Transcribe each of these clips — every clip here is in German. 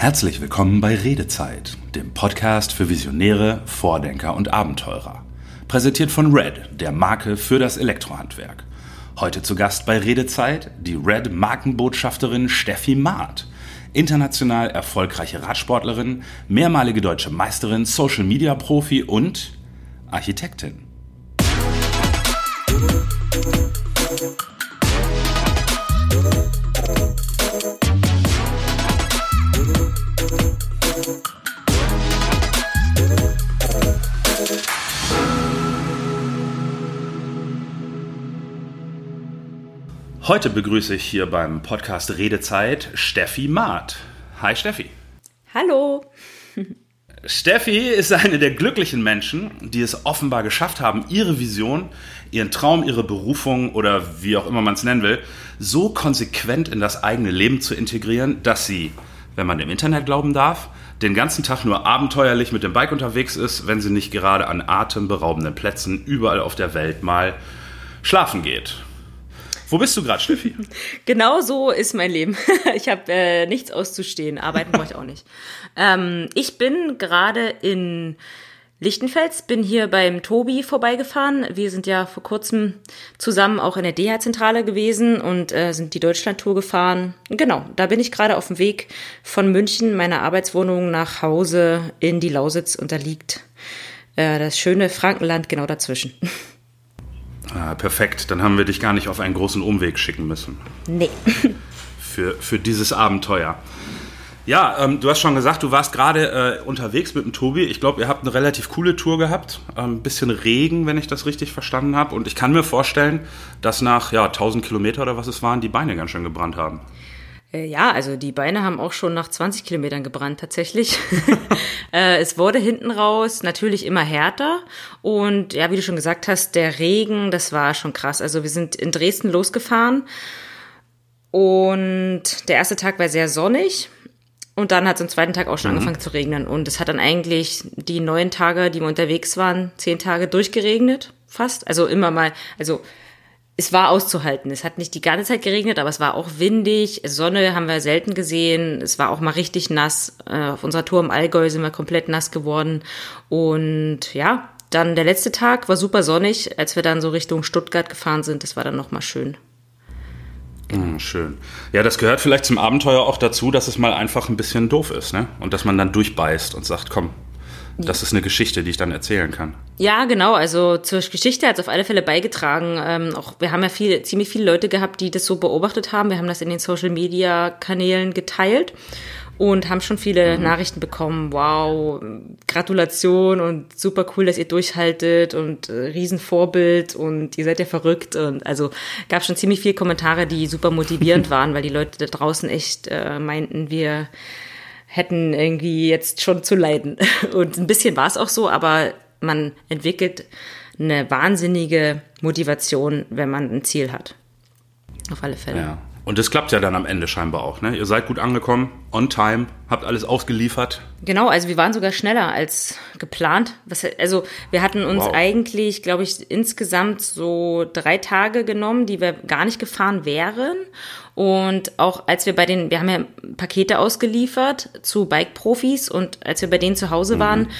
Herzlich willkommen bei Redezeit, dem Podcast für Visionäre, Vordenker und Abenteurer. Präsentiert von Red, der Marke für das Elektrohandwerk. Heute zu Gast bei Redezeit die Red Markenbotschafterin Steffi Maat. International erfolgreiche Radsportlerin, mehrmalige deutsche Meisterin, Social Media Profi und Architektin. Heute begrüße ich hier beim Podcast Redezeit Steffi Maat. Hi Steffi. Hallo. Steffi ist eine der glücklichen Menschen, die es offenbar geschafft haben, ihre Vision, ihren Traum, ihre Berufung oder wie auch immer man es nennen will, so konsequent in das eigene Leben zu integrieren, dass sie, wenn man dem Internet glauben darf, den ganzen Tag nur abenteuerlich mit dem Bike unterwegs ist, wenn sie nicht gerade an atemberaubenden Plätzen überall auf der Welt mal schlafen geht. Wo bist du gerade, Steffi? Genau so ist mein Leben. Ich habe äh, nichts auszustehen. Arbeiten brauche ich auch nicht. Ähm, ich bin gerade in Lichtenfels, bin hier beim Tobi vorbeigefahren. Wir sind ja vor kurzem zusammen auch in der DH-Zentrale gewesen und äh, sind die Deutschland-Tour gefahren. Genau, da bin ich gerade auf dem Weg von München, meiner Arbeitswohnung, nach Hause in die Lausitz und da liegt äh, das schöne Frankenland genau dazwischen. Ah, perfekt, dann haben wir dich gar nicht auf einen großen Umweg schicken müssen. Nee. Für, für dieses Abenteuer. Ja, ähm, du hast schon gesagt, du warst gerade äh, unterwegs mit dem Tobi. Ich glaube, ihr habt eine relativ coole Tour gehabt. Ein ähm, bisschen Regen, wenn ich das richtig verstanden habe. Und ich kann mir vorstellen, dass nach ja, 1000 Kilometer oder was es waren, die Beine ganz schön gebrannt haben. Äh, ja, also die Beine haben auch schon nach 20 Kilometern gebrannt tatsächlich. äh, es wurde hinten raus natürlich immer härter und ja, wie du schon gesagt hast, der Regen, das war schon krass. Also wir sind in Dresden losgefahren und der erste Tag war sehr sonnig. Und dann hat es am zweiten Tag auch schon mhm. angefangen zu regnen. Und es hat dann eigentlich die neun Tage, die wir unterwegs waren, zehn Tage durchgeregnet, fast. Also immer mal, also es war auszuhalten. Es hat nicht die ganze Zeit geregnet, aber es war auch windig. Sonne haben wir selten gesehen. Es war auch mal richtig nass. Äh, auf unserer Tour im Allgäu sind wir komplett nass geworden. Und ja, dann der letzte Tag war super sonnig, als wir dann so Richtung Stuttgart gefahren sind. Das war dann nochmal schön. Genau. schön. Ja, das gehört vielleicht zum Abenteuer auch dazu, dass es mal einfach ein bisschen doof ist, ne? Und dass man dann durchbeißt und sagt, komm, das ist eine Geschichte, die ich dann erzählen kann. Ja, genau. Also zur Geschichte hat es auf alle Fälle beigetragen. Ähm, auch wir haben ja viel, ziemlich viele Leute gehabt, die das so beobachtet haben. Wir haben das in den Social Media Kanälen geteilt und haben schon viele mhm. Nachrichten bekommen. Wow, Gratulation und super cool, dass ihr durchhaltet und äh, Riesenvorbild und ihr seid ja verrückt und also gab schon ziemlich viele Kommentare, die super motivierend waren, weil die Leute da draußen echt äh, meinten, wir hätten irgendwie jetzt schon zu leiden. Und ein bisschen war es auch so, aber man entwickelt eine wahnsinnige Motivation, wenn man ein Ziel hat. Auf alle Fälle. Ja. Und das klappt ja dann am Ende scheinbar auch. Ne? Ihr seid gut angekommen, on time, habt alles ausgeliefert. Genau, also wir waren sogar schneller als geplant. Was, also wir hatten uns wow. eigentlich, glaube ich, insgesamt so drei Tage genommen, die wir gar nicht gefahren wären. Und auch als wir bei den, wir haben ja Pakete ausgeliefert zu Bike-Profis und als wir bei denen zu Hause waren, mhm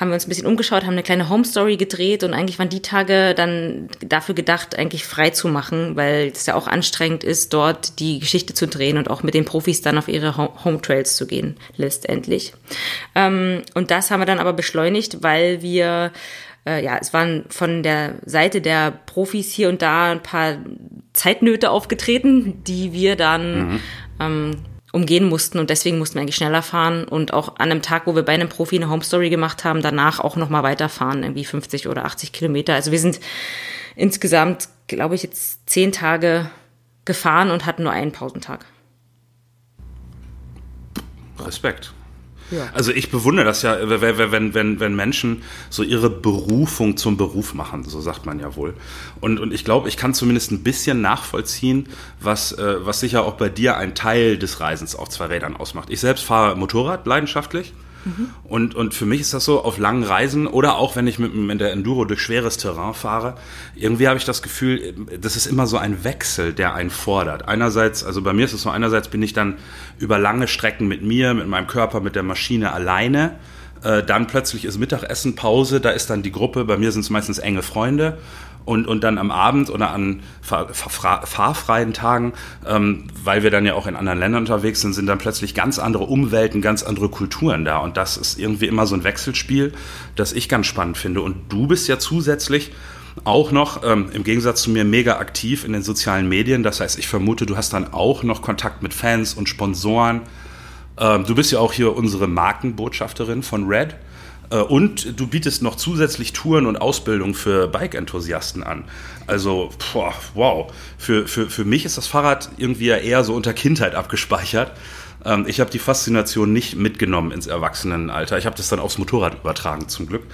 haben wir uns ein bisschen umgeschaut, haben eine kleine Home Story gedreht und eigentlich waren die Tage dann dafür gedacht, eigentlich frei zu machen, weil es ja auch anstrengend ist, dort die Geschichte zu drehen und auch mit den Profis dann auf ihre Home Trails zu gehen, letztendlich. Ähm, und das haben wir dann aber beschleunigt, weil wir äh, ja, es waren von der Seite der Profis hier und da ein paar Zeitnöte aufgetreten, die wir dann mhm. ähm, umgehen mussten und deswegen mussten wir eigentlich schneller fahren und auch an einem Tag, wo wir bei einem Profi eine Home Story gemacht haben, danach auch nochmal weiterfahren, irgendwie 50 oder 80 Kilometer. Also wir sind insgesamt, glaube ich, jetzt zehn Tage gefahren und hatten nur einen Pausentag. Respekt. Also ich bewundere das ja, wenn, wenn, wenn Menschen so ihre Berufung zum Beruf machen, so sagt man ja wohl. Und, und ich glaube, ich kann zumindest ein bisschen nachvollziehen, was, äh, was sicher auch bei dir ein Teil des Reisens auf zwei Rädern ausmacht. Ich selbst fahre Motorrad leidenschaftlich Mhm. Und, und für mich ist das so auf langen Reisen oder auch wenn ich mit, mit der Enduro durch schweres Terrain fahre, irgendwie habe ich das Gefühl, das ist immer so ein Wechsel, der einen fordert. Einerseits, also bei mir ist es so, einerseits bin ich dann über lange Strecken mit mir, mit meinem Körper, mit der Maschine alleine. Äh, dann plötzlich ist Mittagessen, Pause, da ist dann die Gruppe, bei mir sind es meistens enge Freunde und, und dann am Abend oder an fahr, fahr, fahrfreien Tagen, ähm, weil wir dann ja auch in anderen Ländern unterwegs sind, sind dann plötzlich ganz andere Umwelten, ganz andere Kulturen da. Und das ist irgendwie immer so ein Wechselspiel, das ich ganz spannend finde. Und du bist ja zusätzlich auch noch ähm, im Gegensatz zu mir mega aktiv in den sozialen Medien. Das heißt, ich vermute, du hast dann auch noch Kontakt mit Fans und Sponsoren. Ähm, du bist ja auch hier unsere Markenbotschafterin von Red. Äh, und du bietest noch zusätzlich Touren und Ausbildung für Bike-Enthusiasten an. Also, boah, wow. Für, für, für mich ist das Fahrrad irgendwie ja eher so unter Kindheit abgespeichert. Ähm, ich habe die Faszination nicht mitgenommen ins Erwachsenenalter. Ich habe das dann aufs Motorrad übertragen, zum Glück.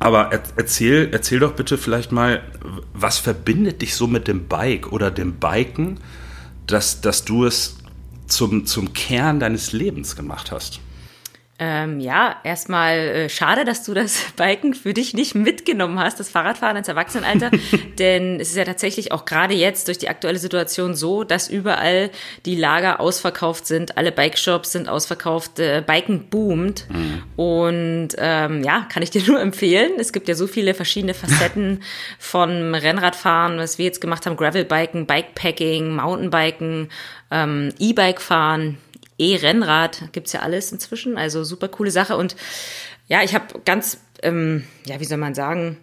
Aber erzähl, erzähl doch bitte vielleicht mal, was verbindet dich so mit dem Bike oder dem Biken, dass, dass du es zum, zum Kern deines Lebens gemacht hast? Ähm, ja, erstmal äh, schade, dass du das Biken für dich nicht mitgenommen hast, das Fahrradfahren ins Erwachsenenalter. denn es ist ja tatsächlich auch gerade jetzt durch die aktuelle Situation so, dass überall die Lager ausverkauft sind, alle Bikeshops sind ausverkauft, äh, Biken boomt. Mhm. Und ähm, ja, kann ich dir nur empfehlen. Es gibt ja so viele verschiedene Facetten von Rennradfahren, was wir jetzt gemacht haben, Gravelbiken, Bikepacking, Mountainbiken, ähm, E-Bike fahren E-Rennrad, gibt's ja alles inzwischen, also super coole Sache. Und ja, ich habe ganz, ähm, ja, wie soll man sagen,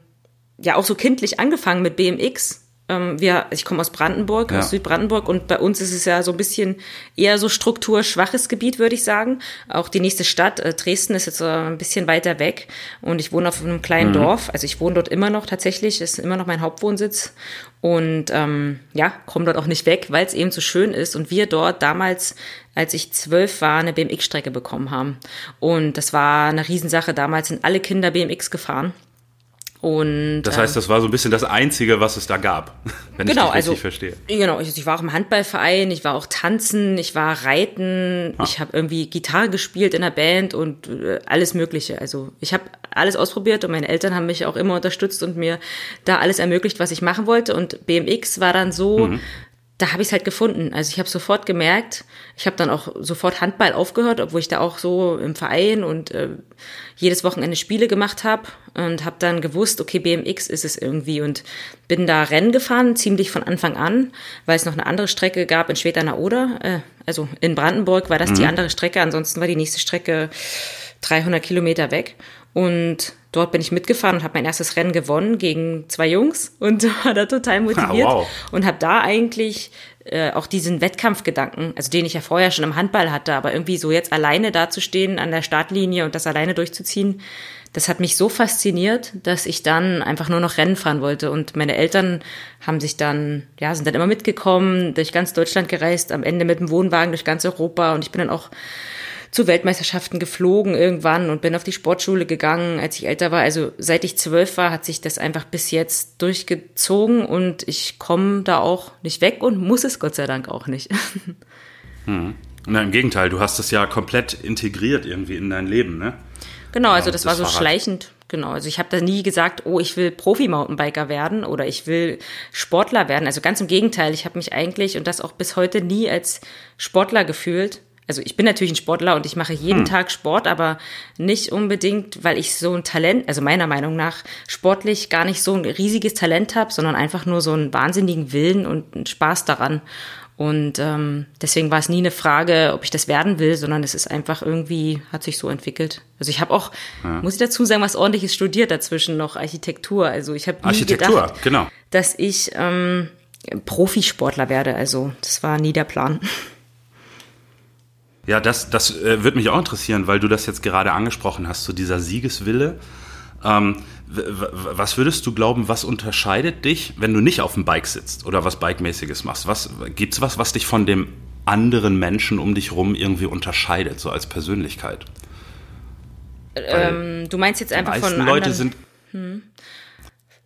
ja auch so kindlich angefangen mit BMX ähm, wir, ich komme aus Brandenburg, ja. aus Südbrandenburg und bei uns ist es ja so ein bisschen eher so strukturschwaches Gebiet, würde ich sagen. Auch die nächste Stadt, äh, Dresden, ist jetzt äh, ein bisschen weiter weg und ich wohne auf einem kleinen mhm. Dorf. Also ich wohne dort immer noch tatsächlich, ist immer noch mein Hauptwohnsitz und ähm, ja, komme dort auch nicht weg, weil es eben so schön ist und wir dort damals als ich zwölf war, eine BMX-Strecke bekommen haben. Und das war eine Riesensache. Damals sind alle Kinder BMX gefahren. Und, das heißt, ähm, das war so ein bisschen das Einzige, was es da gab, wenn genau, ich das richtig also, verstehe. Genau, ich, ich, war auch im Handballverein, ich war auch tanzen, ich war reiten, ah. ich habe irgendwie Gitarre gespielt in der Band und äh, alles Mögliche. Also ich habe alles ausprobiert und meine Eltern haben mich auch immer unterstützt und mir da alles ermöglicht, was ich machen wollte. Und BMX war dann so, mhm da habe ich es halt gefunden. Also ich habe sofort gemerkt, ich habe dann auch sofort Handball aufgehört, obwohl ich da auch so im Verein und äh, jedes Wochenende Spiele gemacht habe und habe dann gewusst, okay, BMX ist es irgendwie und bin da Rennen gefahren, ziemlich von Anfang an, weil es noch eine andere Strecke gab in Schwed an der Oder, äh, also in Brandenburg war das mhm. die andere Strecke, ansonsten war die nächste Strecke 300 Kilometer weg und dort bin ich mitgefahren und habe mein erstes Rennen gewonnen gegen zwei Jungs und war da total motiviert ah, wow. und habe da eigentlich äh, auch diesen Wettkampfgedanken, also den ich ja vorher schon im Handball hatte, aber irgendwie so jetzt alleine dazustehen an der Startlinie und das alleine durchzuziehen, das hat mich so fasziniert, dass ich dann einfach nur noch Rennen fahren wollte. Und meine Eltern haben sich dann, ja, sind dann immer mitgekommen, durch ganz Deutschland gereist, am Ende mit dem Wohnwagen durch ganz Europa. Und ich bin dann auch zu Weltmeisterschaften geflogen irgendwann und bin auf die Sportschule gegangen, als ich älter war. Also seit ich zwölf war, hat sich das einfach bis jetzt durchgezogen und ich komme da auch nicht weg und muss es Gott sei Dank auch nicht. Hm. Na, im Gegenteil, du hast es ja komplett integriert irgendwie in dein Leben, ne? Genau, also das, das war so Fahrrad. schleichend. Genau, also ich habe da nie gesagt, oh, ich will Profi-Mountainbiker werden oder ich will Sportler werden. Also ganz im Gegenteil, ich habe mich eigentlich und das auch bis heute nie als Sportler gefühlt, also ich bin natürlich ein Sportler und ich mache jeden hm. Tag Sport, aber nicht unbedingt, weil ich so ein Talent, also meiner Meinung nach, sportlich gar nicht so ein riesiges Talent habe, sondern einfach nur so einen wahnsinnigen Willen und einen Spaß daran. Und ähm, deswegen war es nie eine Frage, ob ich das werden will, sondern es ist einfach irgendwie, hat sich so entwickelt. Also ich habe auch, ja. muss ich dazu sagen, was ordentliches studiert dazwischen noch, Architektur. Also ich habe nie gedacht, genau. dass ich ähm, Profisportler werde. Also das war nie der Plan. Ja, das, das äh, würde mich auch interessieren, weil du das jetzt gerade angesprochen hast, so dieser Siegeswille. Ähm, was würdest du glauben, was unterscheidet dich, wenn du nicht auf dem Bike sitzt oder was Bikemäßiges machst? Was, gibt's was, was dich von dem anderen Menschen um dich rum irgendwie unterscheidet, so als Persönlichkeit? Ähm, du meinst jetzt einfach von anderen... Leute sind... Hm.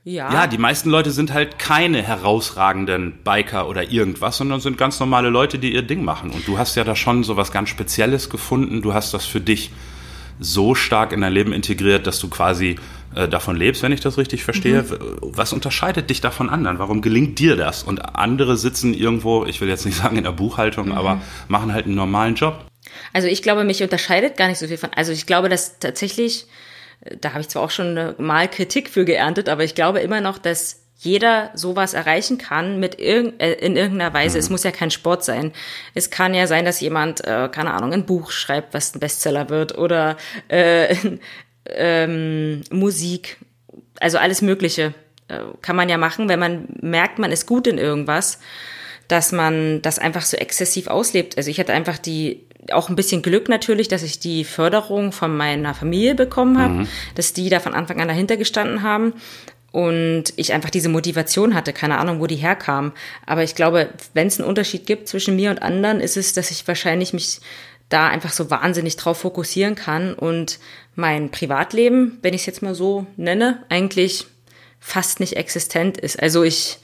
Ja. ja, die meisten Leute sind halt keine herausragenden Biker oder irgendwas, sondern sind ganz normale Leute, die ihr Ding machen. Und du hast ja da schon so was ganz Spezielles gefunden. Du hast das für dich so stark in dein Leben integriert, dass du quasi äh, davon lebst, wenn ich das richtig verstehe. Mhm. Was unterscheidet dich da von anderen? Warum gelingt dir das? Und andere sitzen irgendwo, ich will jetzt nicht sagen in der Buchhaltung, mhm. aber machen halt einen normalen Job. Also ich glaube, mich unterscheidet gar nicht so viel von. Also ich glaube, dass tatsächlich, da habe ich zwar auch schon mal Kritik für geerntet, aber ich glaube immer noch, dass jeder sowas erreichen kann mit irg äh, in irgendeiner Weise. Mhm. Es muss ja kein Sport sein. Es kann ja sein, dass jemand, äh, keine Ahnung, ein Buch schreibt, was ein Bestseller wird oder äh, ähm, Musik. Also alles Mögliche äh, kann man ja machen, wenn man merkt, man ist gut in irgendwas, dass man das einfach so exzessiv auslebt. Also ich hatte einfach die auch ein bisschen Glück natürlich, dass ich die Förderung von meiner Familie bekommen habe, mhm. dass die da von Anfang an dahinter gestanden haben und ich einfach diese Motivation hatte, keine Ahnung, wo die herkam. Aber ich glaube, wenn es einen Unterschied gibt zwischen mir und anderen, ist es, dass ich wahrscheinlich mich da einfach so wahnsinnig drauf fokussieren kann und mein Privatleben, wenn ich es jetzt mal so nenne, eigentlich fast nicht existent ist. Also ich,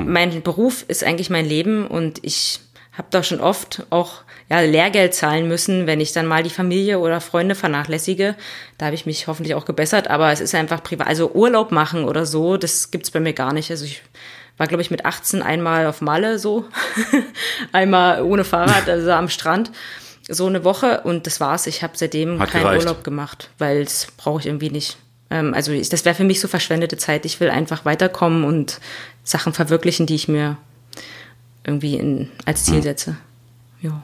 hm. mein Beruf ist eigentlich mein Leben und ich habe da schon oft auch ja, Lehrgeld zahlen müssen, wenn ich dann mal die Familie oder Freunde vernachlässige. Da habe ich mich hoffentlich auch gebessert, aber es ist einfach privat. Also Urlaub machen oder so, das gibt's bei mir gar nicht. Also ich war, glaube ich, mit 18 einmal auf Malle so, einmal ohne Fahrrad, also am Strand, so eine Woche und das war's. Ich habe seitdem Hat keinen gereicht. Urlaub gemacht, weil das brauche ich irgendwie nicht. Ähm, also ich, das wäre für mich so verschwendete Zeit. Ich will einfach weiterkommen und Sachen verwirklichen, die ich mir irgendwie in, als Ziel hm. setze. Ja.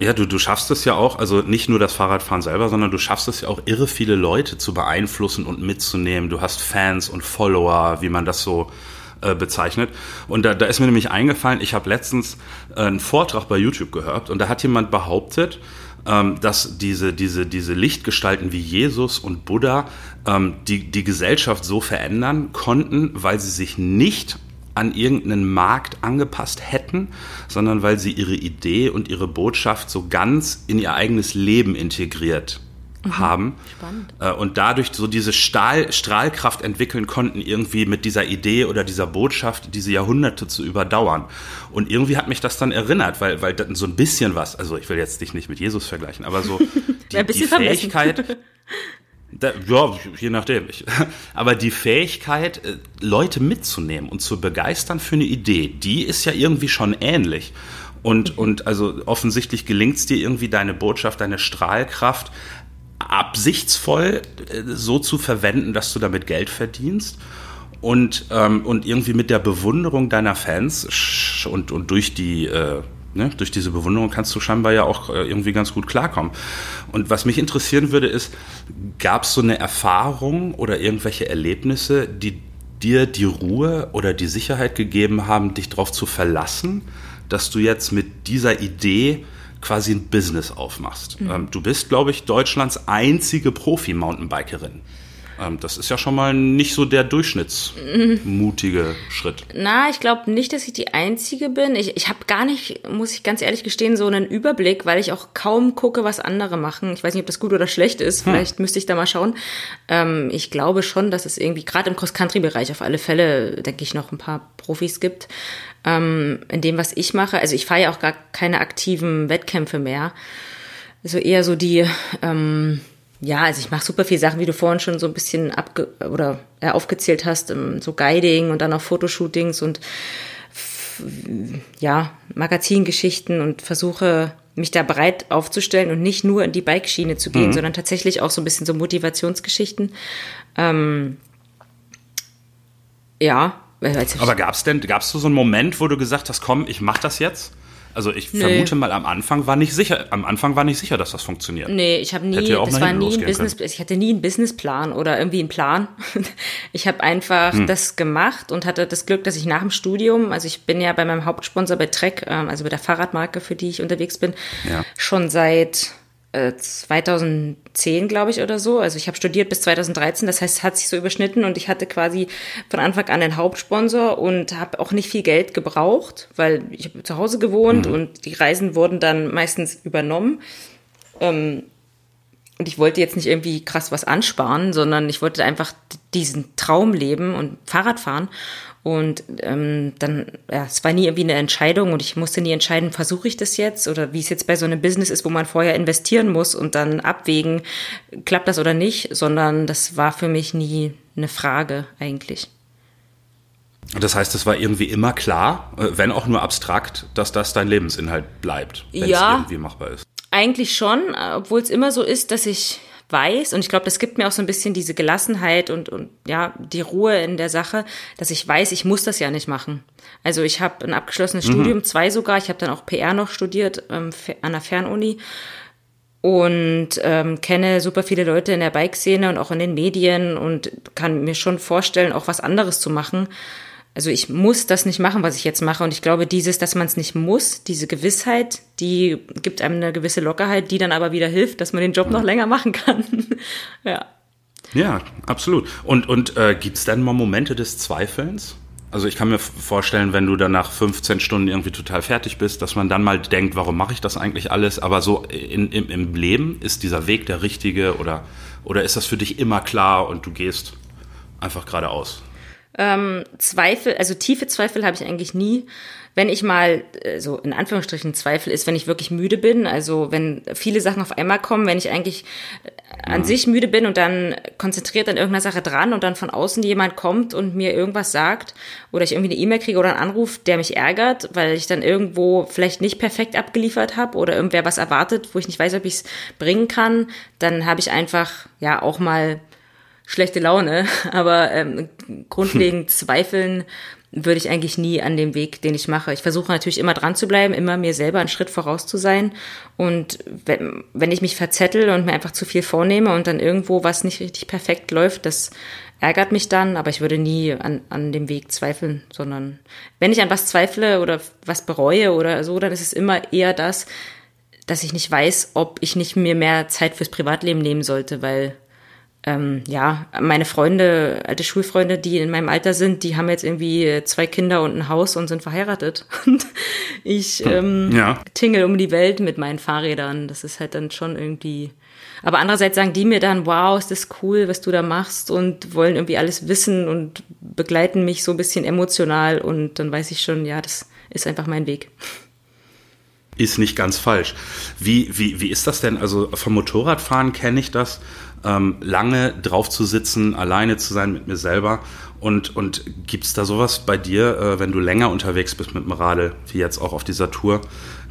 Ja, du, du schaffst es ja auch, also nicht nur das Fahrradfahren selber, sondern du schaffst es ja auch, irre viele Leute zu beeinflussen und mitzunehmen. Du hast Fans und Follower, wie man das so äh, bezeichnet. Und da, da ist mir nämlich eingefallen, ich habe letztens äh, einen Vortrag bei YouTube gehört und da hat jemand behauptet, dass diese, diese, diese Lichtgestalten wie Jesus und Buddha ähm, die, die Gesellschaft so verändern konnten, weil sie sich nicht an irgendeinen Markt angepasst hätten, sondern weil sie ihre Idee und ihre Botschaft so ganz in ihr eigenes Leben integriert mhm. haben Spannend. Äh, und dadurch so diese Stahl, Strahlkraft entwickeln konnten, irgendwie mit dieser Idee oder dieser Botschaft diese Jahrhunderte zu überdauern. Und irgendwie hat mich das dann erinnert, weil, weil so ein bisschen was, also ich will jetzt dich nicht mit Jesus vergleichen, aber so die, die Fähigkeit, Da, ja, je nachdem. Ich, aber die Fähigkeit, äh, Leute mitzunehmen und zu begeistern für eine Idee, die ist ja irgendwie schon ähnlich. Und, mhm. und also offensichtlich gelingt es dir irgendwie, deine Botschaft, deine Strahlkraft absichtsvoll äh, so zu verwenden, dass du damit Geld verdienst. Und, ähm, und irgendwie mit der Bewunderung deiner Fans und, und durch die äh, Ne? Durch diese Bewunderung kannst du scheinbar ja auch äh, irgendwie ganz gut klarkommen. Und was mich interessieren würde, ist, gab es so eine Erfahrung oder irgendwelche Erlebnisse, die dir die Ruhe oder die Sicherheit gegeben haben, dich darauf zu verlassen, dass du jetzt mit dieser Idee quasi ein Business aufmachst. Mhm. Du bist, glaube ich, Deutschlands einzige Profi-Mountainbikerin. Ähm, das ist ja schon mal nicht so der durchschnittsmutige Schritt. Na, ich glaube nicht, dass ich die Einzige bin. Ich, ich habe gar nicht, muss ich ganz ehrlich gestehen, so einen Überblick, weil ich auch kaum gucke, was andere machen. Ich weiß nicht, ob das gut oder schlecht ist. Hm. Vielleicht müsste ich da mal schauen. Ähm, ich glaube schon, dass es irgendwie, gerade im Cross-Country-Bereich auf alle Fälle, denke ich, noch ein paar Profis gibt. Ähm, in dem, was ich mache. Also ich fahre ja auch gar keine aktiven Wettkämpfe mehr. Also eher so die... Ähm, ja, also ich mache super viel Sachen, wie du vorhin schon so ein bisschen abge oder äh, aufgezählt hast, ähm, so Guiding und dann auch Fotoshootings und ja, Magazingeschichten und versuche mich da bereit aufzustellen und nicht nur in die Bike-Schiene zu gehen, mhm. sondern tatsächlich auch so ein bisschen so Motivationsgeschichten. Ähm, ja. Aber gab es denn, gab es so einen Moment, wo du gesagt hast, komm, ich mach das jetzt? Also ich nee. vermute mal, am Anfang war nicht sicher, am Anfang war nicht sicher, dass das funktioniert. Nee, ich habe nie, ja das war nie ein Business, können. ich hatte nie einen Businessplan oder irgendwie einen Plan. Ich habe einfach hm. das gemacht und hatte das Glück, dass ich nach dem Studium, also ich bin ja bei meinem Hauptsponsor bei Trek, ähm, also bei der Fahrradmarke, für die ich unterwegs bin, ja. schon seit 2010, äh, glaube ich, oder so. Also ich habe studiert bis 2013, das heißt, es hat sich so überschnitten und ich hatte quasi von Anfang an einen Hauptsponsor und habe auch nicht viel Geld gebraucht, weil ich habe zu Hause gewohnt mhm. und die Reisen wurden dann meistens übernommen. Ähm, und ich wollte jetzt nicht irgendwie krass was ansparen, sondern ich wollte einfach diesen Traum leben und Fahrrad fahren. Und ähm, dann, ja, es war nie irgendwie eine Entscheidung und ich musste nie entscheiden, versuche ich das jetzt oder wie es jetzt bei so einem Business ist, wo man vorher investieren muss und dann abwägen, klappt das oder nicht, sondern das war für mich nie eine Frage eigentlich. Das heißt, es war irgendwie immer klar, äh, wenn auch nur abstrakt, dass das dein Lebensinhalt bleibt, wenn ja, es irgendwie machbar ist. Eigentlich schon, obwohl es immer so ist, dass ich weiß, und ich glaube, das gibt mir auch so ein bisschen diese Gelassenheit und, und ja, die Ruhe in der Sache, dass ich weiß, ich muss das ja nicht machen. Also ich habe ein abgeschlossenes mhm. Studium, zwei sogar, ich habe dann auch PR noch studiert ähm, an der Fernuni und ähm, kenne super viele Leute in der Bike-Szene und auch in den Medien und kann mir schon vorstellen, auch was anderes zu machen. Also ich muss das nicht machen, was ich jetzt mache. Und ich glaube, dieses, dass man es nicht muss, diese Gewissheit, die gibt einem eine gewisse Lockerheit, die dann aber wieder hilft, dass man den Job noch länger machen kann. ja. Ja, absolut. Und, und äh, gibt es dann mal Momente des Zweifelns? Also ich kann mir vorstellen, wenn du dann nach 15 Stunden irgendwie total fertig bist, dass man dann mal denkt, warum mache ich das eigentlich alles? Aber so in, im, im Leben, ist dieser Weg der richtige oder, oder ist das für dich immer klar und du gehst einfach geradeaus? Ähm, Zweifel, also tiefe Zweifel habe ich eigentlich nie. Wenn ich mal äh, so in Anführungsstrichen Zweifel ist, wenn ich wirklich müde bin, also wenn viele Sachen auf einmal kommen, wenn ich eigentlich äh, an mhm. sich müde bin und dann konzentriert an irgendeiner Sache dran und dann von außen jemand kommt und mir irgendwas sagt oder ich irgendwie eine E-Mail kriege oder einen Anruf, der mich ärgert, weil ich dann irgendwo vielleicht nicht perfekt abgeliefert habe oder irgendwer was erwartet, wo ich nicht weiß, ob ich es bringen kann, dann habe ich einfach ja auch mal schlechte Laune, aber ähm, grundlegend zweifeln würde ich eigentlich nie an dem Weg, den ich mache. Ich versuche natürlich immer dran zu bleiben, immer mir selber einen Schritt voraus zu sein. Und wenn, wenn ich mich verzettel und mir einfach zu viel vornehme und dann irgendwo was nicht richtig perfekt läuft, das ärgert mich dann, aber ich würde nie an, an dem Weg zweifeln, sondern wenn ich an was zweifle oder was bereue oder so, dann ist es immer eher das, dass ich nicht weiß, ob ich nicht mir mehr Zeit fürs Privatleben nehmen sollte, weil ähm, ja, meine Freunde, alte Schulfreunde, die in meinem Alter sind, die haben jetzt irgendwie zwei Kinder und ein Haus und sind verheiratet. Und ich hm, ähm, ja. tingel um die Welt mit meinen Fahrrädern. Das ist halt dann schon irgendwie. Aber andererseits sagen die mir dann, wow, ist das cool, was du da machst und wollen irgendwie alles wissen und begleiten mich so ein bisschen emotional und dann weiß ich schon, ja, das ist einfach mein Weg. Ist nicht ganz falsch. Wie, wie, wie ist das denn? Also vom Motorradfahren kenne ich das ähm, lange drauf zu sitzen, alleine zu sein mit mir selber. Und, und gibt es da sowas bei dir, äh, wenn du länger unterwegs bist mit dem Radl, wie jetzt auch auf dieser Tour,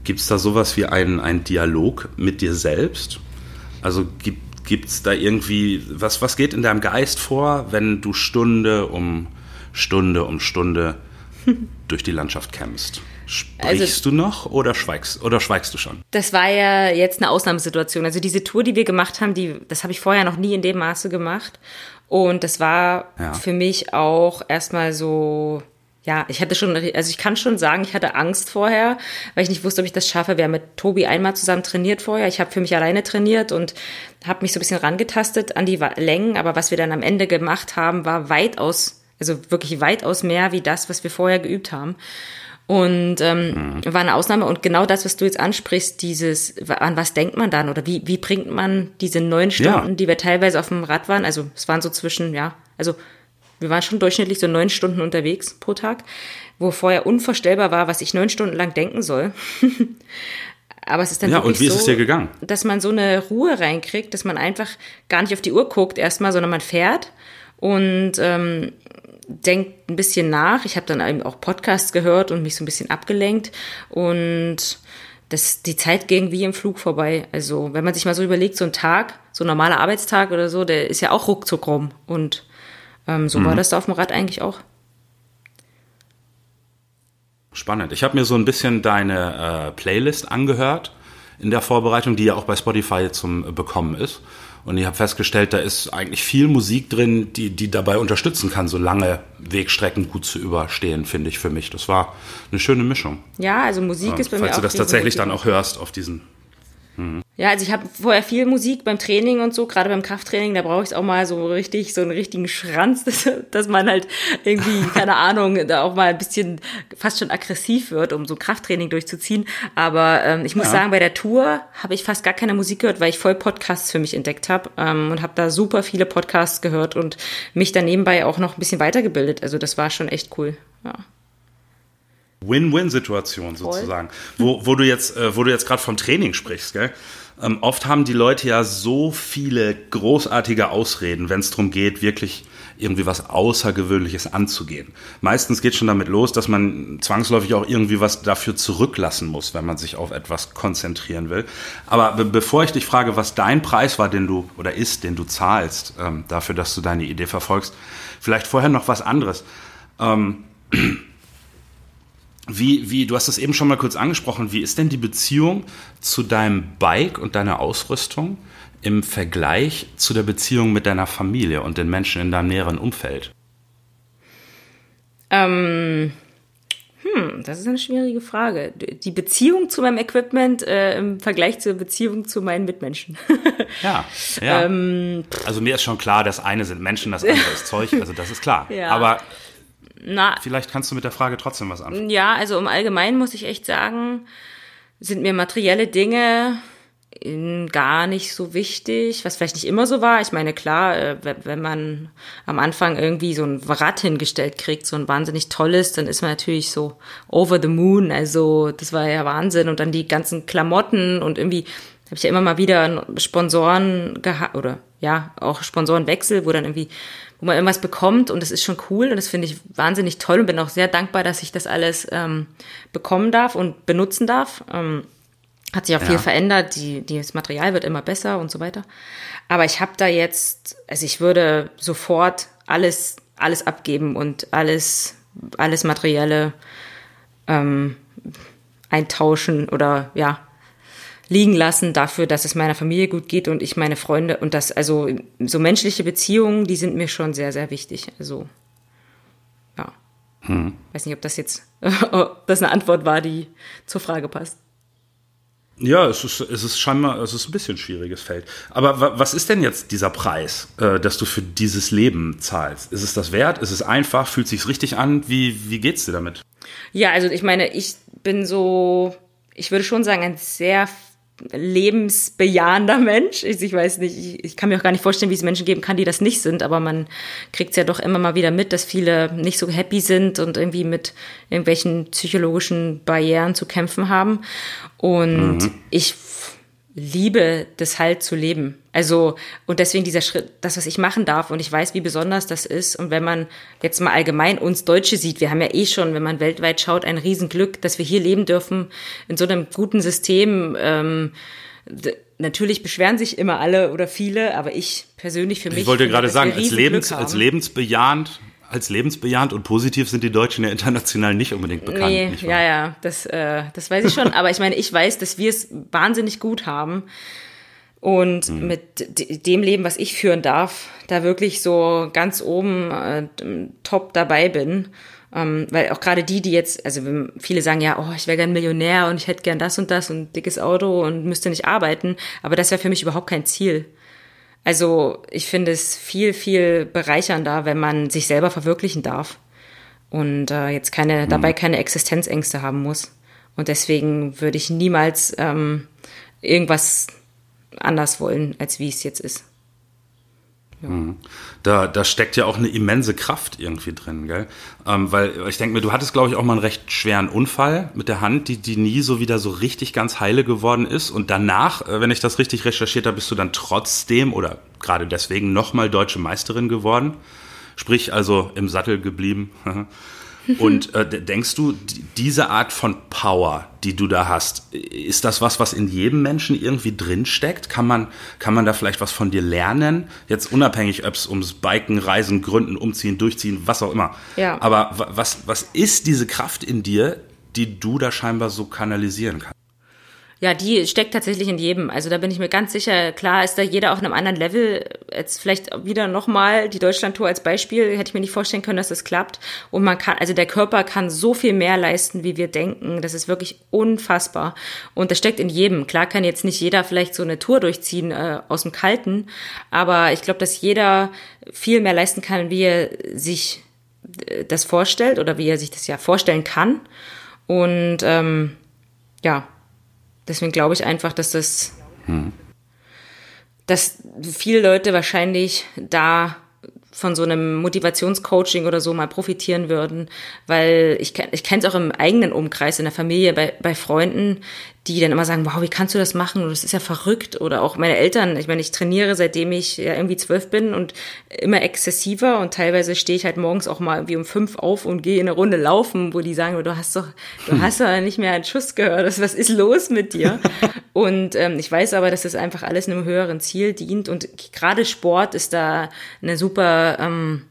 gibt es da sowas wie einen, einen Dialog mit dir selbst? Also gibt es da irgendwie, was, was geht in deinem Geist vor, wenn du Stunde um Stunde um Stunde durch die Landschaft kämpfst? Sprichst also, du noch oder schweigst oder schweigst du schon? Das war ja jetzt eine Ausnahmesituation. Also diese Tour, die wir gemacht haben, die, das habe ich vorher noch nie in dem Maße gemacht. Und das war ja. für mich auch erstmal so, ja, ich hatte schon, also ich kann schon sagen, ich hatte Angst vorher, weil ich nicht wusste, ob ich das schaffe. Wir haben mit Tobi einmal zusammen trainiert vorher. Ich habe für mich alleine trainiert und habe mich so ein bisschen rangetastet an die Längen. Aber was wir dann am Ende gemacht haben, war weitaus, also wirklich weitaus mehr wie das, was wir vorher geübt haben. Und ähm, mhm. war eine Ausnahme. Und genau das, was du jetzt ansprichst, dieses, an was denkt man dann oder wie, wie bringt man diese neun Stunden, ja. die wir teilweise auf dem Rad waren, also es waren so zwischen, ja, also wir waren schon durchschnittlich so neun Stunden unterwegs pro Tag, wo vorher unvorstellbar war, was ich neun Stunden lang denken soll. Aber es ist dann ja, wirklich und wie ist so, es dir gegangen? dass man so eine Ruhe reinkriegt, dass man einfach gar nicht auf die Uhr guckt erstmal, sondern man fährt und ähm, denkt ein bisschen nach. Ich habe dann eben auch Podcasts gehört und mich so ein bisschen abgelenkt und das, die Zeit ging wie im Flug vorbei. Also wenn man sich mal so überlegt, so ein Tag, so ein normaler Arbeitstag oder so, der ist ja auch ruckzuck rum. Und ähm, so mhm. war das da auf dem Rad eigentlich auch. Spannend. Ich habe mir so ein bisschen deine äh, Playlist angehört in der Vorbereitung, die ja auch bei Spotify zum Bekommen ist. Und ich habe festgestellt, da ist eigentlich viel Musik drin, die, die dabei unterstützen kann, so lange Wegstrecken gut zu überstehen, finde ich für mich. Das war eine schöne Mischung. Ja, also Musik ist bei Falls mir. Falls du das tatsächlich dann auch hörst auf diesen Ja, also ich habe vorher viel Musik beim Training und so, gerade beim Krafttraining, da brauche ich auch mal so richtig, so einen richtigen Schranz, dass, dass man halt irgendwie, keine Ahnung, da auch mal ein bisschen fast schon aggressiv wird, um so Krafttraining durchzuziehen. Aber ähm, ich muss ja. sagen, bei der Tour habe ich fast gar keine Musik gehört, weil ich voll Podcasts für mich entdeckt habe ähm, und habe da super viele Podcasts gehört und mich dann nebenbei auch noch ein bisschen weitergebildet. Also das war schon echt cool. Ja. Win-Win-Situation sozusagen. Wo, wo du jetzt, äh, wo du jetzt gerade vom Training sprichst, gell? Ähm, oft haben die Leute ja so viele großartige Ausreden, wenn es darum geht, wirklich irgendwie was Außergewöhnliches anzugehen. Meistens geht schon damit los, dass man zwangsläufig auch irgendwie was dafür zurücklassen muss, wenn man sich auf etwas konzentrieren will. Aber be bevor ich dich frage, was dein Preis war, den du oder ist, den du zahlst ähm, dafür, dass du deine Idee verfolgst, vielleicht vorher noch was anderes. Ähm, wie, wie, du hast es eben schon mal kurz angesprochen, wie ist denn die Beziehung zu deinem Bike und deiner Ausrüstung im Vergleich zu der Beziehung mit deiner Familie und den Menschen in deinem näheren Umfeld? Ähm, hm, das ist eine schwierige Frage. Die Beziehung zu meinem Equipment äh, im Vergleich zur Beziehung zu meinen Mitmenschen. ja, ja. Ähm, also mir ist schon klar, das eine sind Menschen, das andere ist Zeug, also das ist klar. Ja. Aber na, Vielleicht kannst du mit der Frage trotzdem was anfangen. Ja, also im Allgemeinen muss ich echt sagen, sind mir materielle Dinge gar nicht so wichtig, was vielleicht nicht immer so war. Ich meine, klar, äh, wenn man am Anfang irgendwie so ein Rad hingestellt kriegt, so ein wahnsinnig tolles, dann ist man natürlich so over the moon. Also das war ja Wahnsinn. Und dann die ganzen Klamotten und irgendwie habe ich ja immer mal wieder Sponsoren gehabt oder ja, auch Sponsorenwechsel, wo dann irgendwie wo man irgendwas bekommt und das ist schon cool und das finde ich wahnsinnig toll und bin auch sehr dankbar, dass ich das alles ähm, bekommen darf und benutzen darf. Ähm, hat sich auch ja. viel verändert, die, die, das Material wird immer besser und so weiter. Aber ich habe da jetzt, also ich würde sofort alles, alles abgeben und alles, alles Materielle ähm, eintauschen oder ja, liegen lassen dafür, dass es meiner Familie gut geht und ich meine Freunde und das, also so menschliche Beziehungen, die sind mir schon sehr, sehr wichtig. Also, ja. Hm. Weiß nicht, ob das jetzt, ob das eine Antwort war, die zur Frage passt. Ja, es ist, es ist scheinbar, es ist ein bisschen schwieriges Feld. Aber was ist denn jetzt dieser Preis, äh, dass du für dieses Leben zahlst? Ist es das wert? Ist es einfach? Fühlt sich's richtig an? Wie, wie geht's dir damit? Ja, also ich meine, ich bin so, ich würde schon sagen, ein sehr lebensbejahender Mensch. Ich, ich weiß nicht, ich, ich, kann mir auch gar nicht vorstellen, wie es Menschen geben kann, die das nicht sind, aber man kriegt es ja doch immer mal wieder mit, dass viele nicht so happy sind und irgendwie mit irgendwelchen psychologischen Barrieren zu kämpfen haben. Und mhm. ich liebe das halt zu leben. Also, und deswegen dieser Schritt, das, was ich machen darf, und ich weiß, wie besonders das ist. Und wenn man jetzt mal allgemein uns Deutsche sieht, wir haben ja eh schon, wenn man weltweit schaut, ein Riesenglück, dass wir hier leben dürfen, in so einem guten System. Ähm, natürlich beschweren sich immer alle oder viele, aber ich persönlich für mich. Ich wollte gerade sagen, als, Lebens, als lebensbejahend als lebensbejahend und positiv sind die Deutschen ja international nicht unbedingt bekannt. Nee, ja, ja, das, äh, das weiß ich schon. aber ich meine, ich weiß, dass wir es wahnsinnig gut haben. Und mhm. mit dem Leben, was ich führen darf, da wirklich so ganz oben äh, top dabei bin. Ähm, weil auch gerade die, die jetzt, also viele sagen ja, oh, ich wäre gern Millionär und ich hätte gern das und das und dickes Auto und müsste nicht arbeiten. Aber das wäre für mich überhaupt kein Ziel. Also ich finde es viel, viel bereichernder, wenn man sich selber verwirklichen darf und äh, jetzt keine, mhm. dabei keine Existenzängste haben muss. Und deswegen würde ich niemals ähm, irgendwas anders wollen, als wie es jetzt ist. Ja. Mhm. Da, da steckt ja auch eine immense Kraft irgendwie drin, gell? Ähm, weil ich denke mir, du hattest, glaube ich, auch mal einen recht schweren Unfall mit der Hand, die, die nie so wieder so richtig ganz heile geworden ist. Und danach, äh, wenn ich das richtig recherchiert habe, bist du dann trotzdem oder gerade deswegen nochmal deutsche Meisterin geworden. Sprich, also im Sattel geblieben. Und äh, denkst du, diese Art von Power, die du da hast, ist das was, was in jedem Menschen irgendwie drinsteckt? Kann man, kann man da vielleicht was von dir lernen? Jetzt unabhängig, ob es ums Biken, Reisen, Gründen, Umziehen, Durchziehen, was auch immer. Ja. Aber was, was ist diese Kraft in dir, die du da scheinbar so kanalisieren kannst? Ja, die steckt tatsächlich in jedem. Also da bin ich mir ganz sicher. Klar ist da jeder auf einem anderen Level. Jetzt vielleicht wieder nochmal die Deutschlandtour als Beispiel. Hätte ich mir nicht vorstellen können, dass das klappt. Und man kann, also der Körper kann so viel mehr leisten, wie wir denken. Das ist wirklich unfassbar. Und das steckt in jedem. Klar kann jetzt nicht jeder vielleicht so eine Tour durchziehen äh, aus dem Kalten. Aber ich glaube, dass jeder viel mehr leisten kann, wie er sich äh, das vorstellt oder wie er sich das ja vorstellen kann. Und ähm, ja, Deswegen glaube ich einfach, dass das, hm. dass viele Leute wahrscheinlich da von so einem Motivationscoaching oder so mal profitieren würden, weil ich, ich kenne es auch im eigenen Umkreis, in der Familie, bei, bei Freunden, die dann immer sagen, wow, wie kannst du das machen? Das ist ja verrückt. Oder auch meine Eltern, ich meine, ich trainiere, seitdem ich ja irgendwie zwölf bin und immer exzessiver und teilweise stehe ich halt morgens auch mal irgendwie um fünf auf und gehe eine Runde laufen, wo die sagen, du hast doch, du hast doch nicht mehr einen Schuss gehört. Was ist los mit dir? und ähm, ich weiß aber, dass das einfach alles einem höheren Ziel dient und gerade Sport ist da eine super ähm,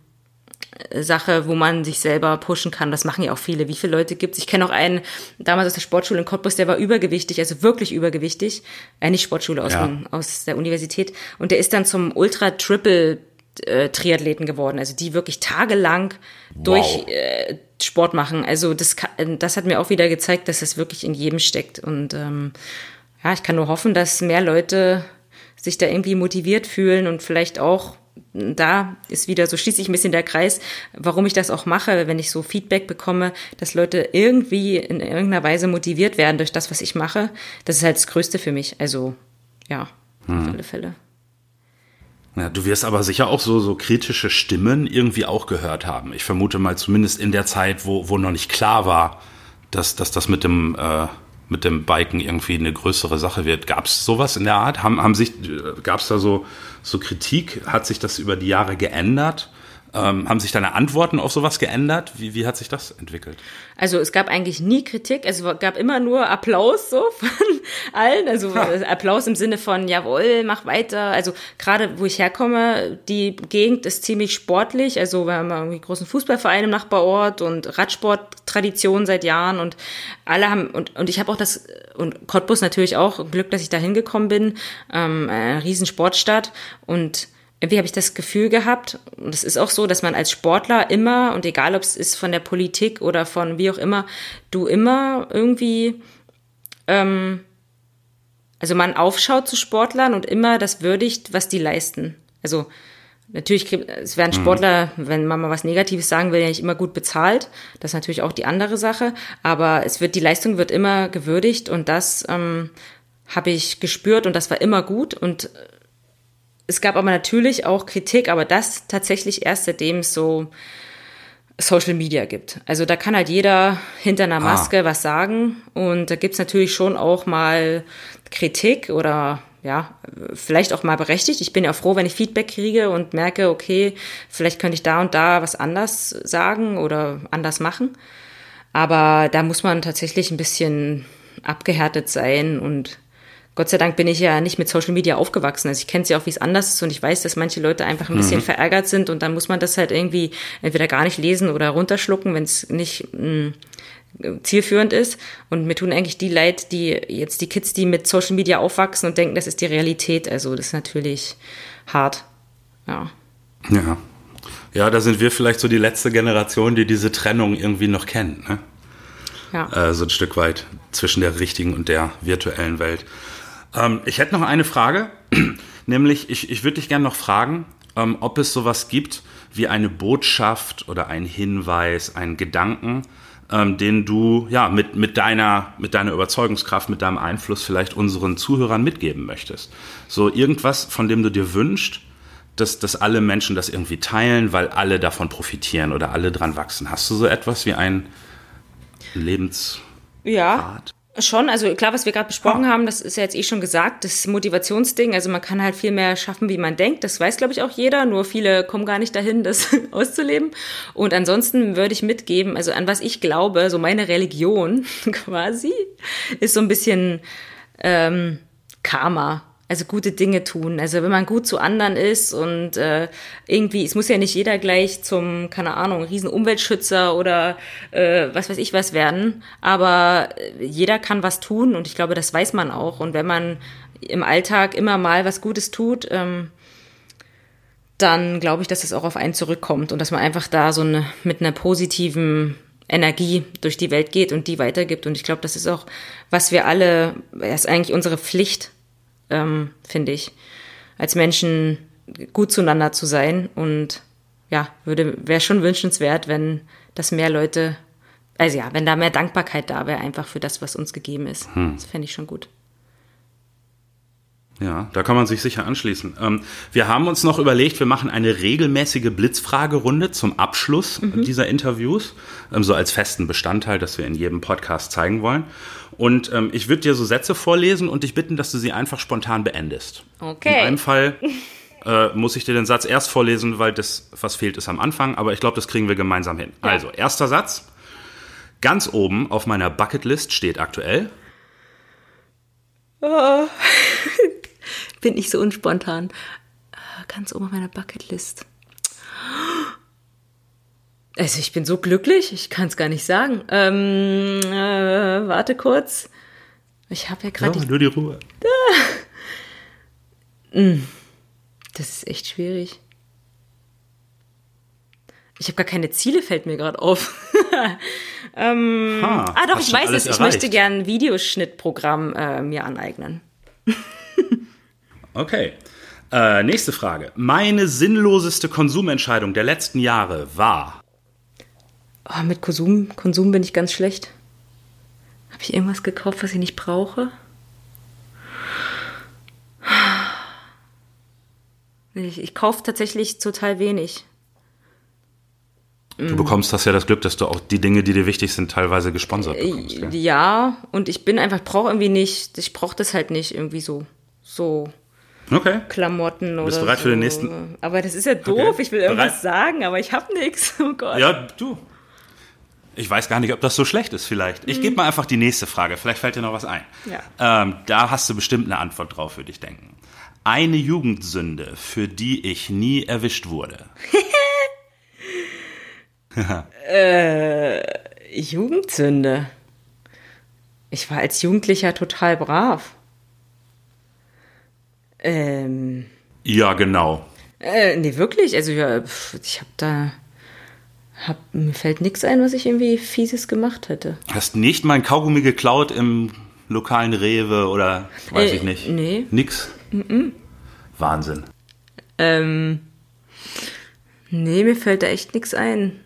Sache, wo man sich selber pushen kann. Das machen ja auch viele. Wie viele Leute gibt's? Ich kenne auch einen damals aus der Sportschule in Cottbus, der war übergewichtig, also wirklich übergewichtig. Äh, nicht Sportschule, aus, ja. aus der Universität. Und der ist dann zum Ultra-Triple äh, Triathleten geworden, also die wirklich tagelang wow. durch äh, Sport machen. Also das, das hat mir auch wieder gezeigt, dass es wirklich in jedem steckt. Und ähm, ja, ich kann nur hoffen, dass mehr Leute sich da irgendwie motiviert fühlen und vielleicht auch da ist wieder, so schließe ich ein bisschen der Kreis, warum ich das auch mache, wenn ich so Feedback bekomme, dass Leute irgendwie in irgendeiner Weise motiviert werden durch das, was ich mache. Das ist halt das Größte für mich. Also, ja, hm. auf alle Fälle. Ja, du wirst aber sicher auch so, so kritische Stimmen irgendwie auch gehört haben. Ich vermute mal zumindest in der Zeit, wo, wo noch nicht klar war, dass, dass das mit dem äh, mit dem Biken irgendwie eine größere Sache wird. Gab es sowas in der Art? Haben, haben sich, gab es da so, so Kritik? Hat sich das über die Jahre geändert? Ähm, haben sich deine Antworten auf sowas geändert? Wie, wie hat sich das entwickelt? Also es gab eigentlich nie Kritik, es gab immer nur Applaus so von allen. Also ha. Applaus im Sinne von, jawohl, mach weiter. Also gerade wo ich herkomme, die Gegend ist ziemlich sportlich. Also wir haben irgendwie großen Fußballverein im Nachbarort und Radsporttradition seit Jahren und alle haben, und, und ich habe auch das, und Cottbus natürlich auch, Glück, dass ich da hingekommen bin, ähm, eine riesen Sportstadt und irgendwie habe ich das Gefühl gehabt, und es ist auch so, dass man als Sportler immer, und egal ob es ist von der Politik oder von wie auch immer, du immer irgendwie, ähm, also man aufschaut zu Sportlern und immer das würdigt, was die leisten. Also natürlich, es werden mhm. Sportler, wenn man mal was Negatives sagen will, ja nicht immer gut bezahlt. Das ist natürlich auch die andere Sache. Aber es wird, die Leistung wird immer gewürdigt und das ähm, habe ich gespürt und das war immer gut und es gab aber natürlich auch Kritik, aber das tatsächlich erst seitdem es so Social Media gibt. Also da kann halt jeder hinter einer ah. Maske ah. was sagen und da gibt's natürlich schon auch mal Kritik oder ja, vielleicht auch mal berechtigt. Ich bin ja froh, wenn ich Feedback kriege und merke, okay, vielleicht könnte ich da und da was anders sagen oder anders machen. Aber da muss man tatsächlich ein bisschen abgehärtet sein und Gott sei Dank bin ich ja nicht mit Social Media aufgewachsen. Also ich kenne sie ja auch, wie es anders ist und ich weiß, dass manche Leute einfach ein bisschen mhm. verärgert sind und dann muss man das halt irgendwie entweder gar nicht lesen oder runterschlucken, wenn es nicht mh, mm, zielführend ist. Und mir tun eigentlich die leid, die jetzt die Kids, die mit Social Media aufwachsen und denken, das ist die Realität. Also das ist natürlich hart. Ja. Ja. Ja, da sind wir vielleicht so die letzte Generation, die diese Trennung irgendwie noch kennt. Ne? Ja. Äh, so ein Stück weit zwischen der richtigen und der virtuellen Welt. Ähm, ich hätte noch eine Frage, nämlich ich, ich würde dich gerne noch fragen, ähm, ob es sowas gibt wie eine Botschaft oder ein Hinweis, einen Gedanken, ähm, den du ja mit, mit, deiner, mit deiner Überzeugungskraft, mit deinem Einfluss vielleicht unseren Zuhörern mitgeben möchtest. So irgendwas, von dem du dir wünschst, dass, dass alle Menschen das irgendwie teilen, weil alle davon profitieren oder alle dran wachsen. Hast du so etwas wie ein Lebensrat? Ja. Schon, also klar, was wir gerade besprochen ah. haben, das ist ja jetzt eh schon gesagt, das Motivationsding, also man kann halt viel mehr schaffen, wie man denkt, das weiß, glaube ich, auch jeder, nur viele kommen gar nicht dahin, das auszuleben. Und ansonsten würde ich mitgeben, also an was ich glaube, so meine Religion quasi, ist so ein bisschen ähm, Karma. Also gute Dinge tun. Also wenn man gut zu anderen ist und äh, irgendwie, es muss ja nicht jeder gleich zum, keine Ahnung, riesen Umweltschützer oder äh, was weiß ich was werden, aber äh, jeder kann was tun und ich glaube, das weiß man auch. Und wenn man im Alltag immer mal was Gutes tut, ähm, dann glaube ich, dass es auch auf einen zurückkommt und dass man einfach da so eine, mit einer positiven Energie durch die Welt geht und die weitergibt. Und ich glaube, das ist auch, was wir alle, das ist eigentlich unsere Pflicht, ähm, finde ich, als Menschen gut zueinander zu sein. Und ja, würde, wäre schon wünschenswert, wenn das mehr Leute, also ja, wenn da mehr Dankbarkeit da wäre, einfach für das, was uns gegeben ist. Hm. Das fände ich schon gut. Ja, da kann man sich sicher anschließen. Ähm, wir haben uns noch überlegt, wir machen eine regelmäßige Blitzfragerunde zum Abschluss mhm. dieser Interviews, ähm, so als festen Bestandteil, das wir in jedem Podcast zeigen wollen. Und ähm, ich würde dir so Sätze vorlesen und dich bitten, dass du sie einfach spontan beendest. Okay. In einem Fall äh, muss ich dir den Satz erst vorlesen, weil das, was fehlt, ist am Anfang, aber ich glaube, das kriegen wir gemeinsam hin. Ja. Also, erster Satz. Ganz oben auf meiner Bucketlist steht aktuell. Oh. Bin ich so unspontan. Ganz oben auf meiner Bucketlist. Also ich bin so glücklich, ich kann es gar nicht sagen. Ähm, äh, warte kurz. Ich habe ja gerade. Ja, nur die Ruhe. Hm. Das ist echt schwierig. Ich habe gar keine Ziele, fällt mir gerade auf. ähm, ha, ah, doch, ich weiß es. Ich möchte gern ein Videoschnittprogramm äh, mir aneignen. Okay. Äh, nächste Frage. Meine sinnloseste Konsumentscheidung der letzten Jahre war. Oh, mit Konsum, Konsum bin ich ganz schlecht. Habe ich irgendwas gekauft, was ich nicht brauche? Ich, ich kaufe tatsächlich total wenig. Du bekommst das ja das Glück, dass du auch die Dinge, die dir wichtig sind, teilweise gesponsert äh, bekommst. Gell? Ja, und ich bin einfach, brauche irgendwie nicht, ich brauche das halt nicht irgendwie so, so okay. Klamotten oder Bist bereit so. für den nächsten? Aber das ist ja doof, okay. ich will irgendwas bereit? sagen, aber ich habe nichts. Oh Gott. Ja, du. Ich weiß gar nicht, ob das so schlecht ist vielleicht. Ich mhm. gebe mal einfach die nächste Frage, vielleicht fällt dir noch was ein. Ja. Ähm, da hast du bestimmt eine Antwort drauf, würde ich denken. Eine Jugendsünde, für die ich nie erwischt wurde. äh, Jugendsünde. Ich war als Jugendlicher total brav. Ähm. Ja, genau. Äh, nee, wirklich. Also, ja, ich habe da. Hab, mir fällt nichts ein, was ich irgendwie Fieses gemacht hätte. Hast nicht mein Kaugummi geklaut im lokalen Rewe oder weiß äh, ich nicht? Nee. Nix? Mm -mm. Wahnsinn. Ähm. Nee, mir fällt da echt nichts ein.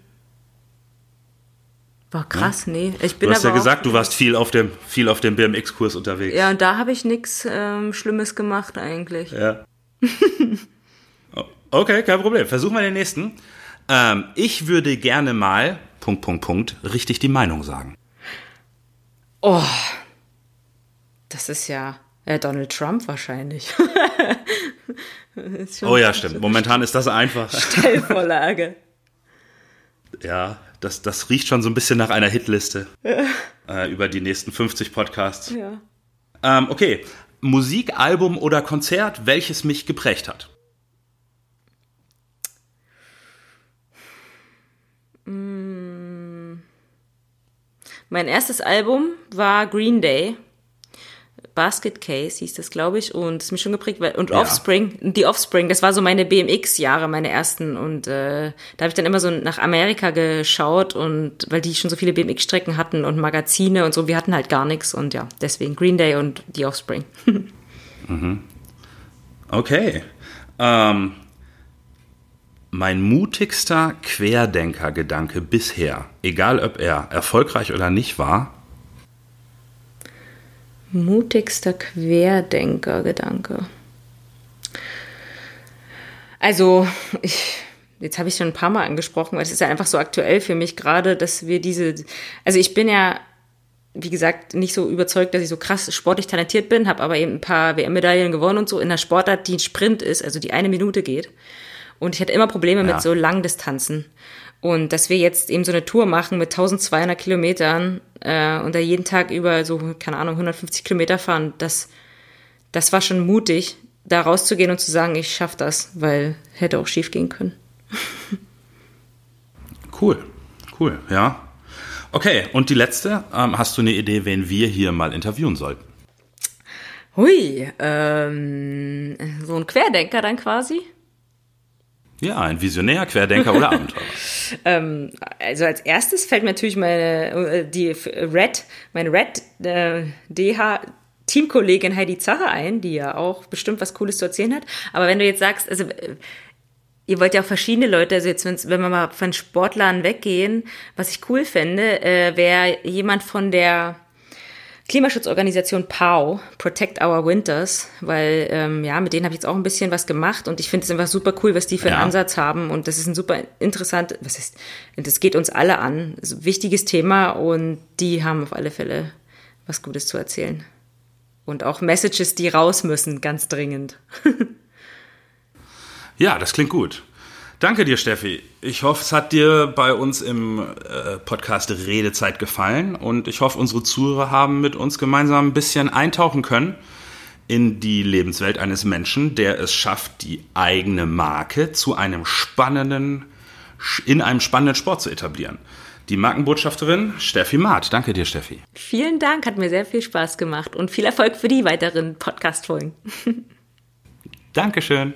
War krass, ja? nee. Ich bin du hast ja gesagt, du warst viel auf dem, viel auf dem BMX-Kurs unterwegs. Ja, und da habe ich nichts ähm, Schlimmes gemacht eigentlich. Ja. okay, kein Problem. Versuchen wir den nächsten. Ähm, ich würde gerne mal, Punkt, Punkt, Punkt, richtig die Meinung sagen. Oh, das ist ja äh, Donald Trump wahrscheinlich. oh ja, stimmt. Momentan ist das einfach. Stellvorlage. ja, das, das riecht schon so ein bisschen nach einer Hitliste äh, über die nächsten 50 Podcasts. Ja. Ähm, okay, Musik, Album oder Konzert, welches mich geprägt hat? Mm. Mein erstes Album war Green Day. Basket Case hieß das, glaube ich, und ist mich schon geprägt. Und ja. Offspring, die Offspring, das war so meine BMX-Jahre, meine ersten. Und äh, da habe ich dann immer so nach Amerika geschaut und weil die schon so viele BMX-Strecken hatten und Magazine und so, wir hatten halt gar nichts. Und ja, deswegen Green Day und die Offspring. mhm. Okay. Ähm, mein mutigster Querdenker-Gedanke bisher, egal ob er erfolgreich oder nicht war, Mutigster Querdenker-Gedanke. Also, ich, jetzt habe ich schon ein paar Mal angesprochen, weil es ist ja einfach so aktuell für mich gerade, dass wir diese, also ich bin ja, wie gesagt, nicht so überzeugt, dass ich so krass sportlich talentiert bin, habe aber eben ein paar WM-Medaillen gewonnen und so in der Sportart, die ein Sprint ist, also die eine Minute geht. Und ich hatte immer Probleme ja. mit so Langdistanzen. Und dass wir jetzt eben so eine Tour machen mit 1200 Kilometern äh, und da jeden Tag über so, keine Ahnung, 150 Kilometer fahren, das, das war schon mutig, da rauszugehen und zu sagen, ich schaffe das, weil hätte auch schief gehen können. Cool, cool, ja. Okay, und die letzte, ähm, hast du eine Idee, wen wir hier mal interviewen sollten? Hui, ähm, so ein Querdenker dann quasi? Ja, ein Visionär, Querdenker oder Abenteurer. ähm, also als erstes fällt mir natürlich meine äh, die Red, meine Red äh, DH Teamkollegin Heidi Zacher ein, die ja auch bestimmt was Cooles zu erzählen hat. Aber wenn du jetzt sagst, also äh, ihr wollt ja auch verschiedene Leute, also jetzt, wenn wir mal von Sportlern weggehen, was ich cool fände, äh, wäre jemand von der Klimaschutzorganisation POW, Protect Our Winters, weil ähm, ja, mit denen habe ich jetzt auch ein bisschen was gemacht und ich finde es einfach super cool, was die für einen ja. Ansatz haben und das ist ein super interessant, was ist, das geht uns alle an, ist ein wichtiges Thema und die haben auf alle Fälle was Gutes zu erzählen. Und auch Messages, die raus müssen, ganz dringend. ja, das klingt gut. Danke dir, Steffi. Ich hoffe, es hat dir bei uns im äh, Podcast Redezeit gefallen und ich hoffe, unsere Zuhörer haben mit uns gemeinsam ein bisschen eintauchen können in die Lebenswelt eines Menschen, der es schafft, die eigene Marke zu einem spannenden, in einem spannenden Sport zu etablieren. Die Markenbotschafterin Steffi Maat. Danke dir, Steffi. Vielen Dank, hat mir sehr viel Spaß gemacht und viel Erfolg für die weiteren Podcast-Folgen. Dankeschön.